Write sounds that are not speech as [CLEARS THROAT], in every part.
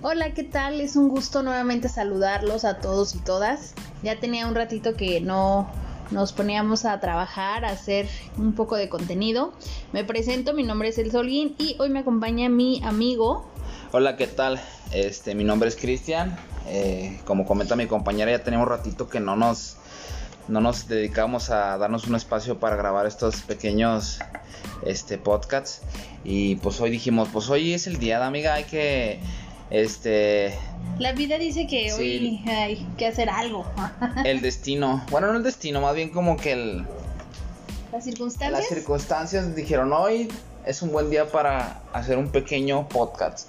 Hola, ¿qué tal? Es un gusto nuevamente saludarlos a todos y todas. Ya tenía un ratito que no nos poníamos a trabajar, a hacer un poco de contenido. Me presento, mi nombre es El Solguín y hoy me acompaña mi amigo. Hola, ¿qué tal? Este, mi nombre es Cristian. Eh, como comenta mi compañera, ya tenemos un ratito que no nos, no nos dedicamos a darnos un espacio para grabar estos pequeños este, podcasts. Y pues hoy dijimos, pues hoy es el día de amiga, hay que este. La vida dice que hoy hay que hacer algo. [LAUGHS] el destino. Bueno, no el destino, más bien como que el. Las circunstancias. Las circunstancias dijeron hoy es un buen día para hacer un pequeño podcast.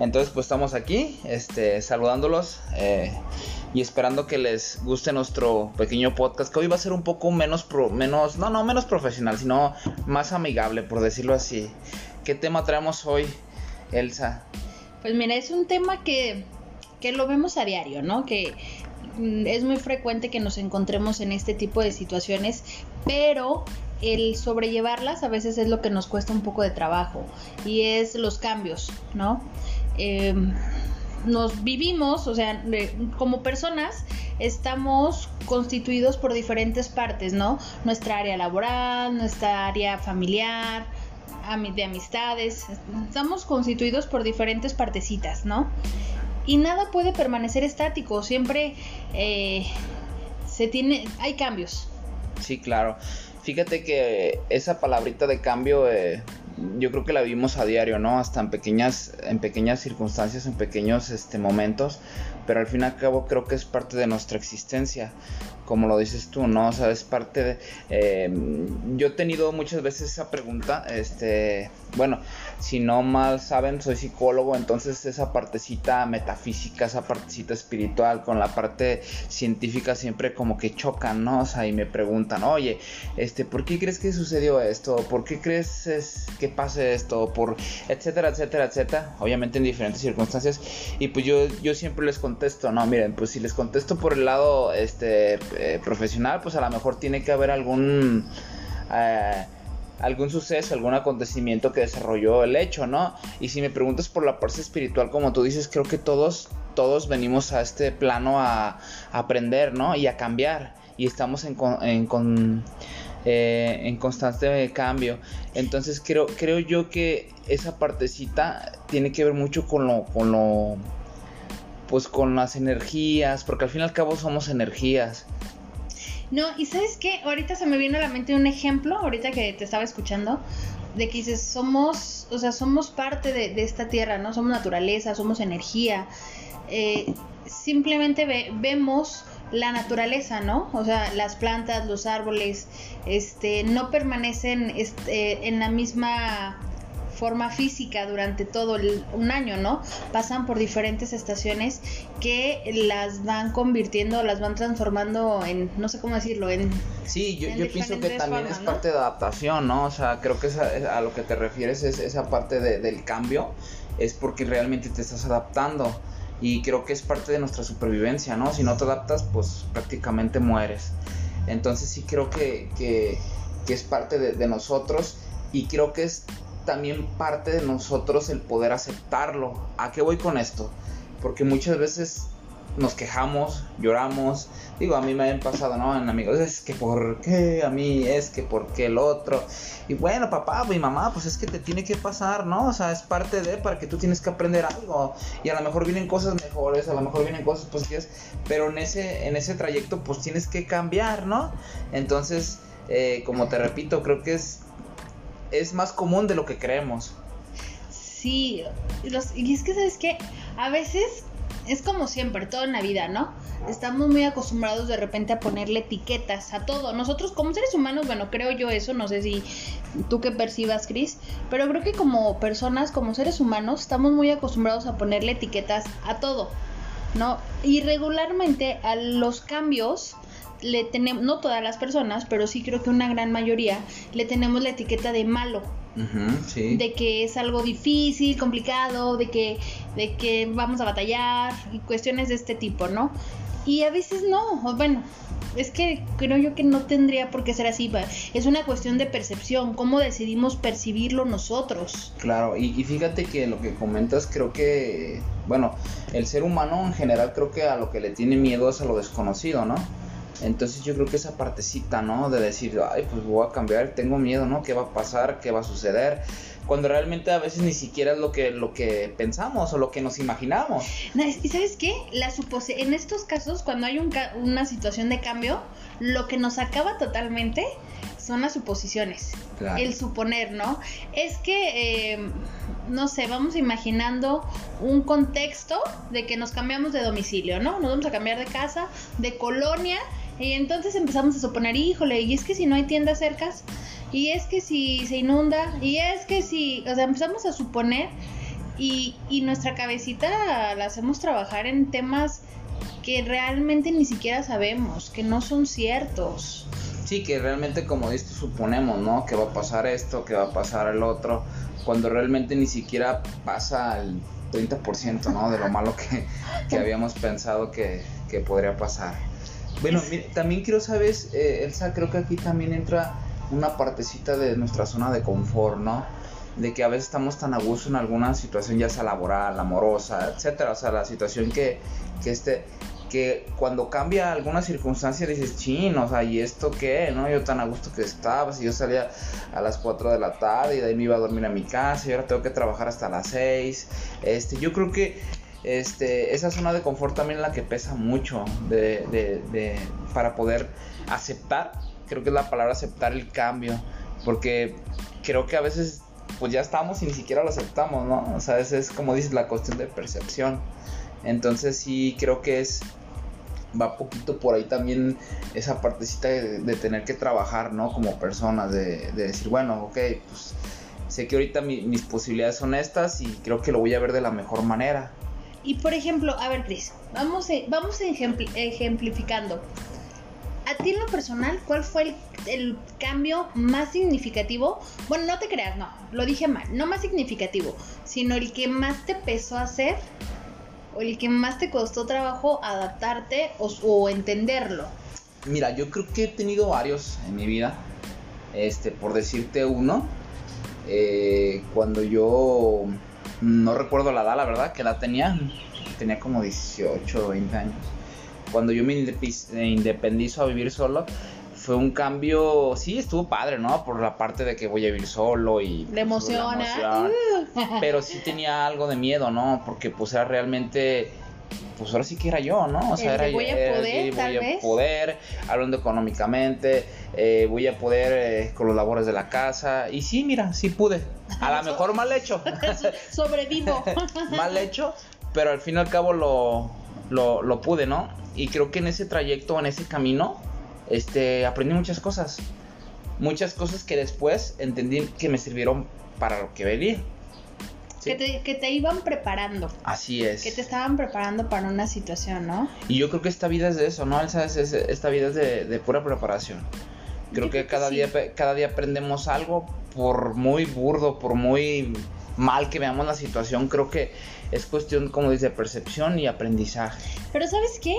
Entonces, pues estamos aquí, este, saludándolos eh, y esperando que les guste nuestro pequeño podcast, que hoy va a ser un poco menos, pro, menos, no, no, menos profesional, sino más amigable, por decirlo así. ¿Qué tema traemos hoy, Elsa? Pues mira, es un tema que, que lo vemos a diario, ¿no? Que mm, es muy frecuente que nos encontremos en este tipo de situaciones, pero el sobrellevarlas a veces es lo que nos cuesta un poco de trabajo y es los cambios, ¿no? Em, nos vivimos, o sea, como personas estamos constituidos por diferentes partes, ¿no? Nuestra área laboral, nuestra área familiar, de amistades, estamos constituidos por diferentes partecitas, ¿no? Y nada puede permanecer estático, siempre eh, se tiene, hay cambios. Sí, claro. Fíjate que esa palabrita de cambio eh, yo creo que la vivimos a diario, ¿no? Hasta en pequeñas, en pequeñas circunstancias, en pequeños este, momentos, pero al fin y al cabo creo que es parte de nuestra existencia, como lo dices tú, ¿no? O sea, es parte de... Eh, yo he tenido muchas veces esa pregunta, este, bueno, si no mal saben, soy psicólogo, entonces esa partecita metafísica, esa partecita espiritual con la parte científica siempre como que chocan, ¿no? O sea, y me preguntan, oye, este, ¿por qué crees que sucedió esto? ¿Por qué crees que pase esto? Por etcétera, etcétera, etcétera. Obviamente en diferentes circunstancias. Y pues yo, yo siempre les contesto, no, miren, pues si les contesto por el lado este eh, profesional, pues a lo mejor tiene que haber algún eh, algún suceso, algún acontecimiento que desarrolló el hecho, ¿no? Y si me preguntas por la parte espiritual, como tú dices, creo que todos, todos venimos a este plano a, aprender, ¿no? Y a cambiar. Y estamos en, eh, en constante cambio. Entonces creo, creo yo que esa partecita tiene que ver mucho con lo, con lo, pues con las energías, porque al fin y al cabo somos energías. No, y sabes qué, ahorita se me viene a la mente un ejemplo, ahorita que te estaba escuchando, de que dices, somos, o sea, somos parte de, esta tierra, ¿no? Somos naturaleza, somos energía. Eh, simplemente vemos la naturaleza, ¿no? O sea, las plantas, los árboles, este, no permanecen este, en la misma forma física durante todo un año, ¿no? Pasan por diferentes estaciones que las van convirtiendo, las van transformando en, no sé cómo decirlo, en... Sí, yo, pienso que también es parte de adaptación, ¿no? O sea, creo que a lo que te refieres es esa parte del cambio, es porque realmente te estás adaptando. Y creo que es parte de nuestra supervivencia, ¿no? Si no te adaptas, pues prácticamente mueres. Entonces sí creo que, que, es parte de, de nosotros y creo que es también parte de nosotros el poder aceptarlo. ¿A qué voy con esto? Porque muchas veces nos quejamos, lloramos. Digo, a mí me han pasado, ¿no? En amigos, es que por qué a mí, es que por qué el otro. Y bueno, papá, mi mamá, pues es que te tiene que pasar, ¿no? O sea, es parte de para que tú tienes que aprender algo. Y a lo mejor vienen cosas mejores, a lo mejor vienen cosas positivas, pero en ese, en ese trayecto, pues tienes que cambiar, ¿no? Entonces, eh, como te repito, creo que es es más común de lo que creemos. Sí, y es que, ¿sabes qué? A veces es como siempre, todo en la vida, ¿no? Estamos muy acostumbrados de repente a ponerle etiquetas a todo. Nosotros como seres humanos, bueno, creo yo eso, no sé si tú que percibas, Chris, pero creo que como personas, como seres humanos, estamos muy acostumbrados a ponerle etiquetas a todo, ¿no? Y regularmente a los cambios le tenemos, no todas las personas, pero sí creo que una gran mayoría, le tenemos la etiqueta de malo. De que es algo difícil, complicado, de que, de que vamos a batallar y cuestiones de este tipo, ¿no? Y a veces no, bueno, es que creo yo que no tendría por qué ser así. Es una cuestión de percepción, cómo decidimos percibirlo nosotros. Claro, y, fíjate que lo que comentas creo que, bueno, el ser humano en general creo que a lo que le tiene miedo es a lo desconocido, ¿no? Entonces yo creo que esa partecita, ¿no? De decir, ay, pues voy a cambiar, tengo miedo, ¿no? ¿Qué va a pasar? ¿Qué va a suceder? cuando realmente a veces ni siquiera es lo que, lo que pensamos o lo que nos imaginamos. ¿Y sabes qué? La supose en estos casos, cuando hay un una situación de cambio, lo que nos acaba totalmente son las suposiciones. El suponer, ¿no? Es que, em, no sé, vamos imaginando un contexto de que nos cambiamos de domicilio, ¿no? Nos vamos a cambiar de casa, de colonia, y entonces empezamos a suponer, híjole, y es que si no hay tiendas cercas, y es que si se inunda, y es que si, o sea, empezamos a suponer y, y nuestra cabecita la hacemos trabajar en temas que realmente ni siquiera sabemos, que no son ciertos. Sí, que realmente como dices suponemos, ¿no? Que va a pasar esto, que va a pasar el otro, cuando realmente ni siquiera pasa el 30%, ¿no? De lo malo que, que [LAUGHS] habíamos pensado que, que, podría pasar. Bueno, también quiero saber, eh, Elsa, creo que aquí también entra una partecita de nuestra zona de confort, ¿no? De que a veces estamos tan a gusto en alguna situación, ya sea laboral, amorosa, etcétera. O sea, la situación que, que este, que cuando cambia alguna circunstancia dices, chin, o sea, ¿y esto qué? ¿No? Yo tan a gusto que estaba, si yo salía a las 4 de la tarde y de ahí me iba a dormir a mi casa y ahora tengo que trabajar hasta las 6. Este, yo creo que este, esa zona de confort también es la que pesa mucho de, de, de, para poder aceptar creo que es la palabra aceptar el cambio, porque creo que a veces pues ya estamos y ni siquiera lo aceptamos, ¿no? O sea, es, como dices, la cuestión de percepción. Entonces sí creo que es, va poquito por ahí también esa partecita de, tener que trabajar, ¿no? Como personas, de, decir, bueno, ok, pues sé que ahorita mis posibilidades son estas y creo que lo voy a ver de la mejor manera. Y por ejemplo, a ver, Cris, vamos, vamos ejemplificando a ti en lo personal, ¿cuál fue el, cambio más significativo? Bueno, no te creas, no, lo dije mal, no más significativo, sino el que más te pesó hacer o el que más te costó trabajo adaptarte o, entenderlo. Mira, yo creo que he tenido varios en mi vida. Este, por decirte uno, eh, cuando yo no recuerdo la edad, la verdad, que la tenía, tenía como 18 o 20 años cuando yo me independizo a vivir solo, fue un cambio, sí, estuvo padre, ¿no? Por la parte de que voy a vivir solo y... Le pues, emociona. [LAUGHS] pero sí tenía algo de miedo, ¿no? Porque pues era realmente... Pues ahora sí que era yo, ¿no? O sea, era voy a poder, voy a poder, hablando económicamente, eh, voy a poder eh, con los labores de la casa. Y sí, mira, sí pude. A lo [LAUGHS] mejor mal hecho. [LAUGHS] Sobrevivo. [LAUGHS] mal hecho, pero al fin y al cabo lo, lo, lo pude, ¿no? Y creo que en ese trayecto, en ese camino, este, aprendí muchas cosas. Muchas cosas que después entendí que me sirvieron para lo que venía. Que, te, que, te, iban preparando. Así es. Que te estaban preparando para una situación, ¿no? Y yo creo que esta vida es de eso, ¿no? esta vida es de, pura preparación. Creo que, cada, día, cada día aprendemos algo, por muy burdo, por muy mal que veamos la situación, creo que es cuestión, como dice, percepción y aprendizaje. Pero ¿sabes qué?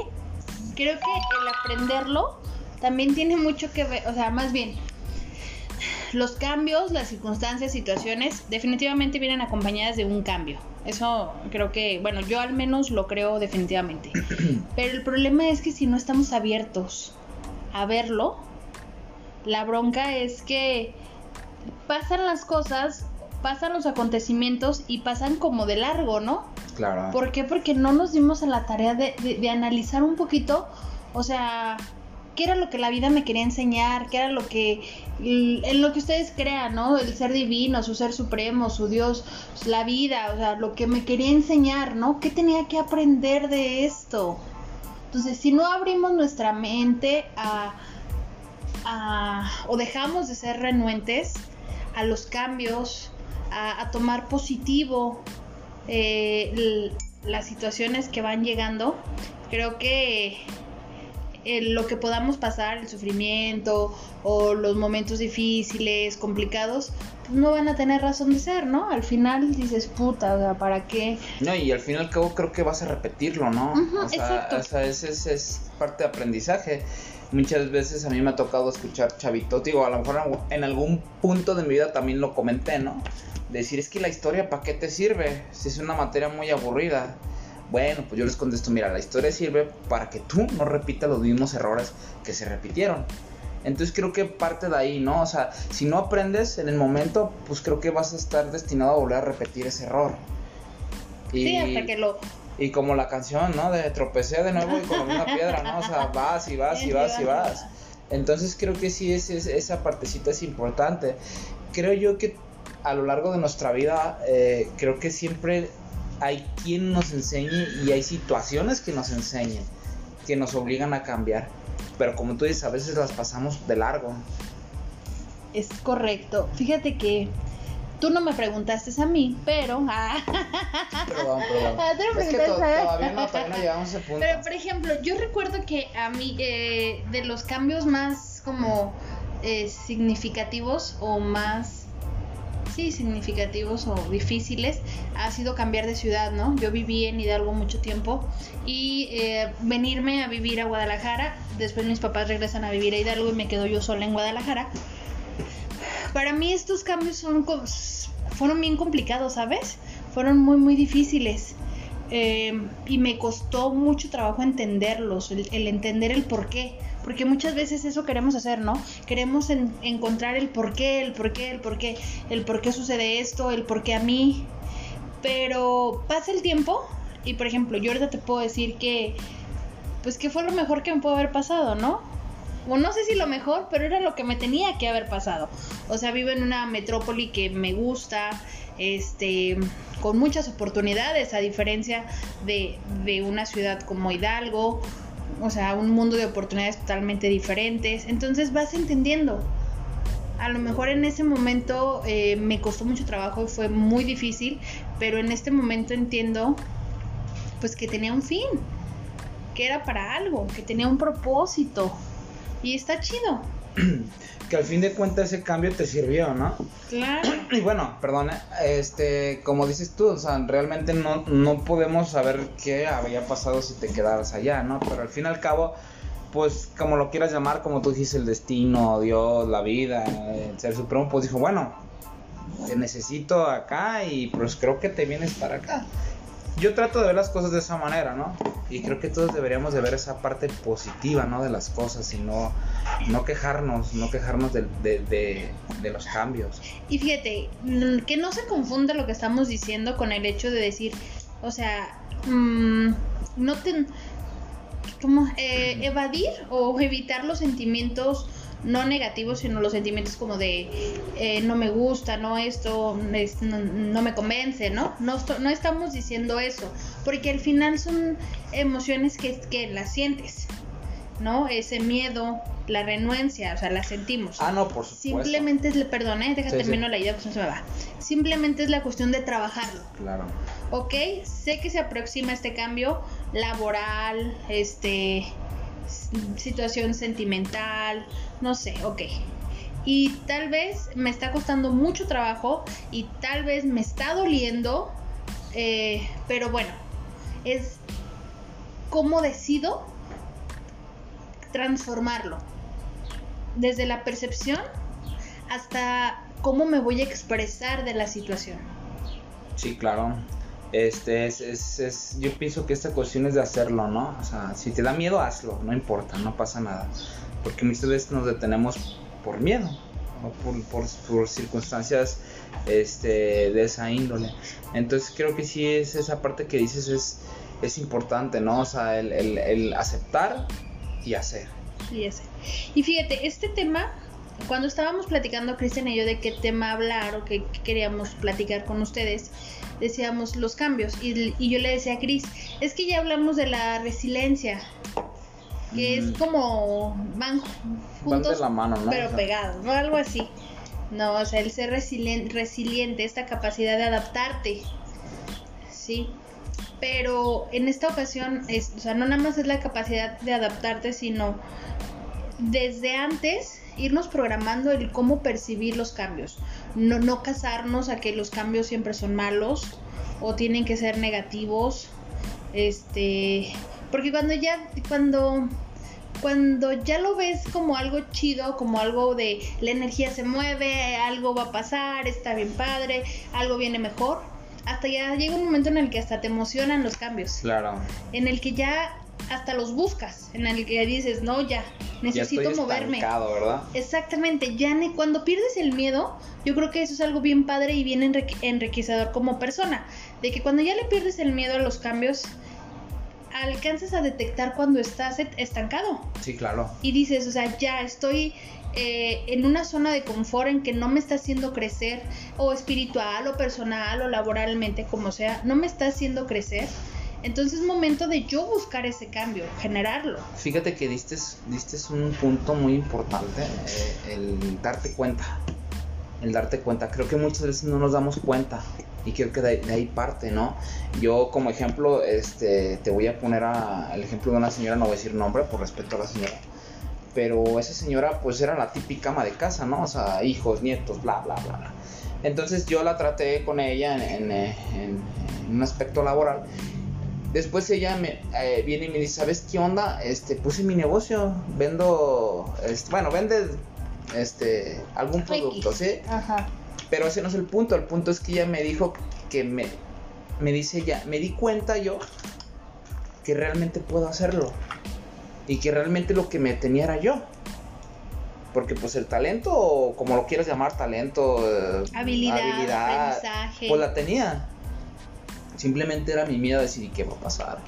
creo que el aprenderlo también tiene mucho que ver, o sea, más bien, los cambios, las circunstancias, situaciones, definitivamente vienen acompañadas de un cambio. Eso creo que, bueno, yo al menos lo creo definitivamente. [CLEARS THROAT] Pero el problema es que si no estamos abiertos a verlo, la bronca es que pasan las cosas, pasan los acontecimientos y pasan como de largo, ¿no? Claro. ¿Por qué? Porque no nos dimos a la tarea de, de, analizar un poquito, o sea, qué era lo que la vida me quería enseñar, qué era lo que, en lo que ustedes crean, ¿no? El ser divino, su ser supremo, su Dios, la vida, o sea, lo que me quería enseñar, ¿no? ¿Qué tenía que aprender de esto? Entonces, si no abrimos nuestra mente a, a o dejamos de ser renuentes a los cambios, a, tomar positivo eh, las situaciones que van llegando, creo que eh, lo que podamos pasar, el sufrimiento o los momentos difíciles, complicados, pues no van a tener razón de ser, ¿no? Al final dices, puta, ¿para qué? No, y al fin y al cabo creo que vas a repetirlo, ¿no? o sea, o sea es, parte de aprendizaje. muchas veces a mí me ha tocado escuchar chavitos, digo, a lo mejor en algún punto de mi vida también lo comenté, ¿no? Decir, es que la historia, ¿para qué te sirve? Si es una materia muy aburrida. Bueno, pues yo les contesto, mira, la historia sirve para que tú no repitas los mismos errores que se repitieron. Entonces creo que parte de ahí, ¿no? O sea, si no aprendes en el momento, pues creo que vas a estar destinado a volver a repetir ese error. Y, sí, hasta que lo... Y como la canción, ¿no? De tropecé de nuevo y con la misma [LAUGHS] piedra, ¿no? O sea, vas y vas y vas y vas. Entonces creo que sí, es, esa partecita es importante. Creo yo que a lo largo de nuestra vida, eh, creo que siempre hay quien nos enseñe y hay situaciones que nos enseñen, que nos obligan a cambiar. Pero como tú dices, a veces las pasamos de largo. Es correcto. Fíjate que tú no me preguntaste a mí, pero. Ah, perdón, perdón. Ah, es que todavía, no, todavía no llegamos a ese punto. Pero, por ejemplo, yo recuerdo que a mí, eh, de los cambios más como eh, significativos o más sí, significativos o difíciles ha sido cambiar de ciudad, ¿no? Yo viví en Hidalgo mucho tiempo y eh, venirme a vivir a Guadalajara, después mis papás regresan a vivir a Hidalgo y me quedo yo sola en Guadalajara. Para mí estos cambios son, fueron bien complicados, ¿sabes? Fueron muy, muy difíciles. Eh, y me costó mucho trabajo entenderlos, el entender el por qué porque muchas veces eso queremos hacer, ¿no? Queremos encontrar el por qué, el por qué, el por qué, el por qué sucede esto, el por qué a mí. Pero pasa el tiempo y, por ejemplo, yo ahorita te puedo decir que, pues que fue lo mejor que me pudo haber pasado, ¿no? O no sé si lo mejor, pero era lo que me tenía que haber pasado. O sea, vivo en una metrópoli que me gusta, este, con muchas oportunidades, a diferencia de, de una ciudad como Hidalgo o sea, un mundo de oportunidades totalmente diferentes. Entonces vas entendiendo. A lo mejor en ese momento eh, me costó mucho trabajo fue muy difícil, pero en este momento entiendo pues que tenía un fin, que era para algo, que tenía un propósito y está chido. Que al fin de cuentas ese cambio te sirvió, ¿no? Claro. [CLEARS THROAT] Y bueno, perdón, este, como dices tú, o sea, realmente no, no podemos saber qué había pasado si te quedaras allá, ¿no? Pero al fin y al cabo, pues como lo quieras llamar, como tú dices, el destino, Dios, la vida, el ser supremo, pues dijo, bueno, te necesito acá y pues creo que te vienes para acá yo trato de ver las cosas de esa manera, ¿no? Y creo que todos deberíamos de ver esa parte positiva, ¿no? De las cosas y no, no quejarnos, no quejarnos de, de, de, los cambios. Y fíjate, que no se confunda lo que estamos diciendo con el hecho de decir, o sea, mmm, no te... ¿Cómo? Eh, evadir o evitar los sentimientos no negativos, sino los sentimientos como de eh, no me gusta, no esto, no, me convence, ¿no? ¿no? No estamos diciendo eso, porque al final son emociones que, que las sientes, ¿no? Ese miedo, la renuencia, o sea, la sentimos. Ah, no, por supuesto. Simplemente es, perdón, ¿eh? déjate termino la idea, pues no se me va. Simplemente es la cuestión de trabajarlo. Claro. Ok, sé que se aproxima este cambio laboral, este, situación sentimental, no sé, ok. Y tal vez me está costando mucho trabajo y tal vez me está doliendo, eh, pero bueno, es cómo decido transformarlo. Desde la percepción hasta cómo me voy a expresar de la situación. Sí, claro. Este es, es, es, yo pienso que esta cuestión es de hacerlo, ¿no? O sea, si te da miedo, hazlo, no importa, no pasa nada. Porque muchas veces nos detenemos por miedo, o por, por, por, circunstancias este, de esa índole. Entonces creo que sí es esa parte que dices es, es importante, ¿no? O sea, el, el, el aceptar y hacer. Y hacer. Y fíjate, este tema cuando estábamos platicando Cristian y yo de qué tema hablar o qué queríamos platicar con ustedes, decíamos los cambios y, yo le decía a Cris, es que ya hablamos de la resiliencia, que es como van juntos, la mano, pero pegados, ¿no? Algo así. No, o sea, el ser resiliente, resiliente, esta capacidad de adaptarte, ¿sí? Pero en esta ocasión, es, o sea, no nada más es la capacidad de adaptarte, sino desde antes irnos programando el cómo percibir los cambios. No, no casarnos a que los cambios siempre son malos o tienen que ser negativos. Este, porque cuando ya, cuando cuando ya lo ves como algo chido, como algo de la energía se mueve, algo va a pasar, está bien padre, algo viene mejor, hasta ya llega un momento en el que hasta te emocionan los cambios. Claro. En el que ya hasta los buscas, en el que dices, no, ya, necesito ya estoy moverme. ¿verdad? Exactamente, ya ne- cuando pierdes el miedo, yo creo que eso es algo bien padre y bien enrique- enriquecedor como persona, de que cuando ya le pierdes el miedo a los cambios, alcanzas a detectar cuando estás estancado Sí, claro. y dices, o sea, ya estoy eh, en una zona de confort en que no me está haciendo crecer, o espiritual, o personal, o laboralmente, como sea, no me está haciendo crecer. Entonces es momento de yo buscar ese cambio, generarlo. Fíjate que diste, diste un punto muy importante, eh, el darte cuenta. El darte cuenta. Creo que muchas veces no nos damos cuenta. Y creo que de, de ahí parte, ¿no? Yo como ejemplo, este, te voy a poner a- el ejemplo de una señora, no voy a decir nombre por respeto a la señora. Pero esa señora pues era la típica ama de casa, ¿no? O sea, hijos, nietos, bla, bla, bla. bla. Entonces yo la traté con ella en, en, en- en un aspecto laboral Después ella me eh, viene y me dice, ¿sabes qué onda? Este, puse mi negocio, vendo, este, bueno, vende este, algún producto. ¿sí? Ajá. Pero ese no es el punto, el punto es que ella me dijo que me, me dice ella, me di cuenta yo que realmente puedo hacerlo y que realmente lo que me tenía era yo. Porque pues el talento, o como lo quieras llamar, talento, eh, Habilidad, aprendizaje. pues la tenía. Simplemente era mi miedo a decir, ¿y qué va a pasar?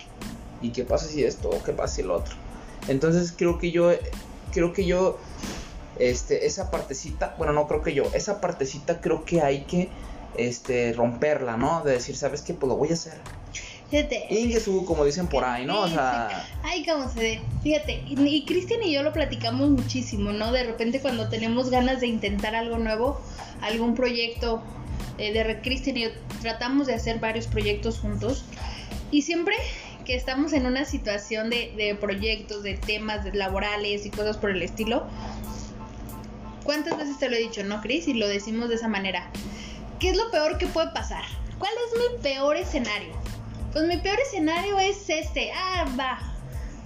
¿Y qué pasa si esto? ¿O qué pasa si el otro? Entonces creo que yo, creo que yo, este, esa partecita, bueno, no creo que yo, esa partecita creo que hay que, este, romperla, ¿no? De decir, ¿sabes qué? Pues lo voy a hacer. Fíjate. Ingesu, como dicen por ahí, ¿no? O sea, [LAUGHS] Ay, cómo se ve. Fíjate, y, y Cristian y yo lo platicamos muchísimo, ¿no? De repente cuando tenemos ganas de intentar algo nuevo, algún proyecto, eh, de re- Cristian y yo tratamos de hacer varios proyectos juntos. Y siempre que estamos en una situación de, de proyectos, de temas de laborales y cosas por el estilo, ¿cuántas veces te lo he dicho, no, Cris? Y lo decimos de esa manera. ¿Qué es lo peor que puede pasar? ¿Cuál es mi peor escenario? Pues mi peor escenario es este. Ah, va.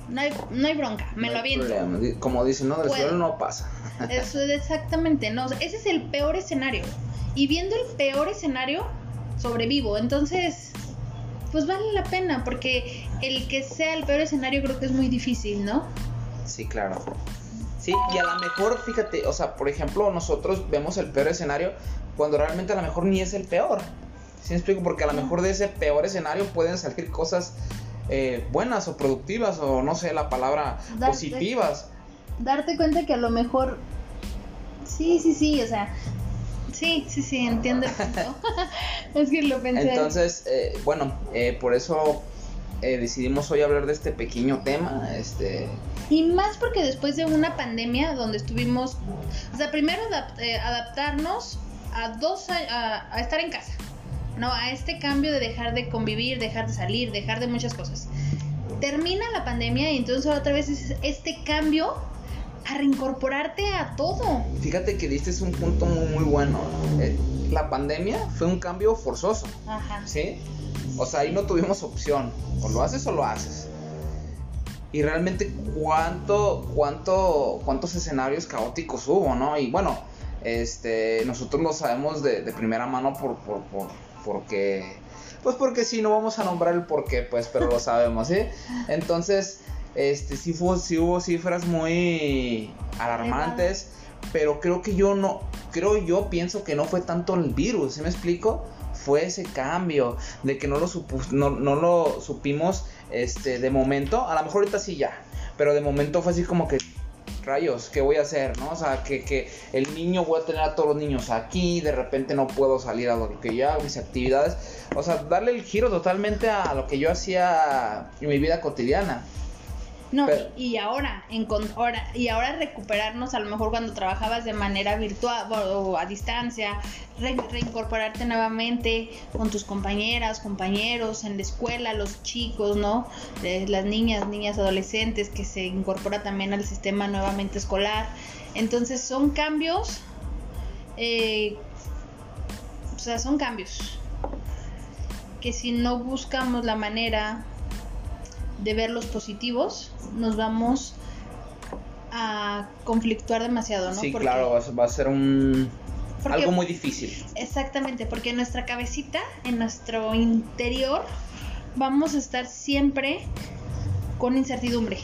No hay, no hay bronca, me no lo aviento. problema. Como dicen, ¿no? Del suelo no pasa. Eso es exactamente, no. ese es el peor escenario. Y viendo el peor escenario, sobrevivo. Entonces, pues vale la pena, porque el que sea el peor escenario creo que es muy difícil, ¿no? Sí, claro. Sí, y a lo mejor, fíjate, o sea, por ejemplo, nosotros vemos el peor escenario cuando realmente a lo mejor ni es el peor. ¿Sí me explico? Porque a lo mejor de ese peor escenario pueden salir cosas eh, buenas o productivas o no sé la palabra Darte- positivas. Darte cuenta que a lo mejor. Sí, sí, sí, o sea. Sí, sí, sí, entiendo [LAUGHS] es que lo pensé. Entonces, eh, bueno, eh, por eso eh, decidimos hoy hablar de este pequeño tema. Este, Y más porque después de una pandemia donde estuvimos, o sea, primero adap- eh, adaptarnos a dos a, a- a estar en casa, no, a este cambio de dejar de convivir, dejar de salir, dejar de muchas cosas. Termina la pandemia y entonces otra vez es este cambio a reincorporarte a todo. fíjate que diste un punto muy, muy bueno. Eh, la pandemia fue un cambio forzoso. Ajá. ¿Sí? O sea, ahí no tuvimos opción. O lo haces o lo haces. Y realmente cuánto, cuánto, cuántos escenarios caóticos hubo, ¿no? Y bueno, este, nosotros lo sabemos de, de primera mano por, por, por, porque, pues porque sí, no vamos a nombrar el por qué, pues, pero lo sabemos, ¿sí? [LAUGHS] Entonces, este, sí, fue, sí hubo cifras muy alarmantes, pero creo que yo no, creo yo pienso que no fue tanto el virus, ¿sí me explico? Fue ese cambio de que no lo, no, no lo supimos este, de momento, a lo mejor ahorita sí ya, pero de momento fue así como que rayos, ¿qué voy a hacer? ¿No? O sea, que, que el niño voy a tener a todos los niños aquí, de repente no puedo salir a lo que yo hago, mis actividades. O sea, darle el giro totalmente a lo que yo hacía en mi vida cotidiana. No, Pero- y, y ahora, encon- ahora, y ahora recuperarnos a lo mejor cuando trabajabas de manera virtual o, o a distancia, re- reincorporarte nuevamente con tus compañeras, compañeros, en la escuela, los chicos, ¿no? Eh, las niñas, niñas adolescentes que se incorpora también al sistema nuevamente escolar. Entonces son cambios, eh, o sea, son cambios que si no buscamos la manera de ver los positivos, nos vamos a conflictuar demasiado, ¿no? Sí, Porque- claro, va a ser- un Porque- algo muy difícil. Exactamente, porque en nuestra cabecita, en nuestro interior, vamos a estar siempre con incertidumbre.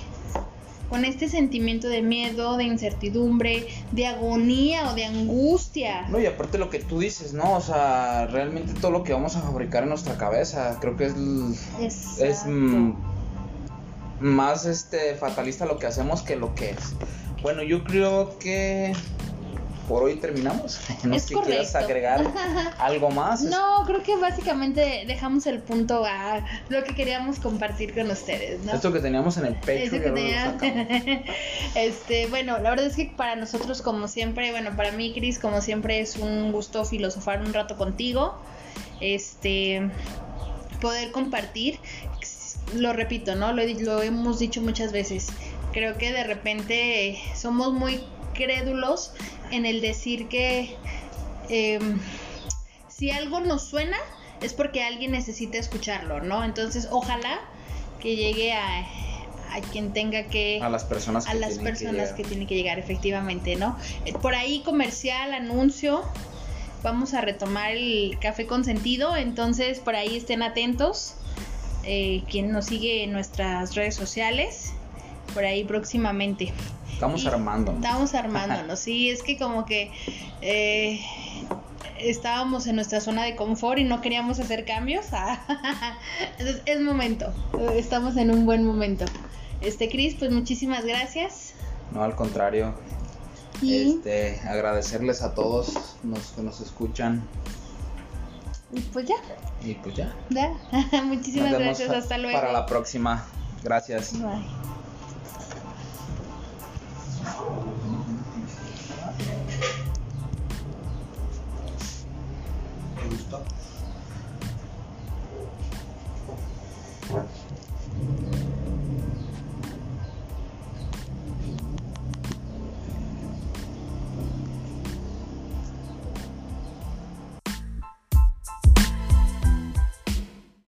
Con este sentimiento de miedo, de incertidumbre, de agonía o de angustia. No, y aparte lo que tú dices, ¿no? O sea, realmente todo lo que vamos a fabricar en nuestra cabeza, creo que es es Exacto. mm, más este fatalista lo que hacemos que lo que es. Bueno, yo creo que por hoy terminamos. [LAUGHS] No Es sé si quieras correcto. agregar [LAUGHS] algo más. No, creo que básicamente dejamos el punto a lo que queríamos compartir con ustedes, ¿no? Esto que teníamos en el pecho que sacamos. [LAUGHS] este, bueno, la verdad es que para nosotros como siempre, bueno, para mí Cris como siempre es un gusto filosofar un rato contigo. Este poder compartir, lo repito, ¿no? Lo, lo hemos dicho muchas veces. Creo que de repente somos muy crédulos en el decir que em, si algo nos suena es porque alguien necesita escucharlo, ¿no? Entonces, ojalá que llegue a, a quien tenga que A las personas que a las que personas llegar. que, tienen que llegar, efectivamente, ¿no? Eh, Por ahí comercial, anuncio, vamos a retomar el café con sentido, entonces por ahí estén atentos. Eh, quien nos sigue en nuestras redes sociales, por ahí próximamente. Estamos Y armando. Estamos [LAUGHS] armándonos, sí, es que como que eh, estábamos en nuestra zona de confort y no queríamos hacer cambios. [LAUGHS] Entonces es momento, estamos en un buen momento. Este, Cris, pues muchísimas gracias. No, al contrario. Y, Este, agradecerles a todos los que nos escuchan. Y pues ya, Y pues ya. ya. [LAUGHS] muchísimas gracias, hasta luego. Para la próxima. Gracias. Bye.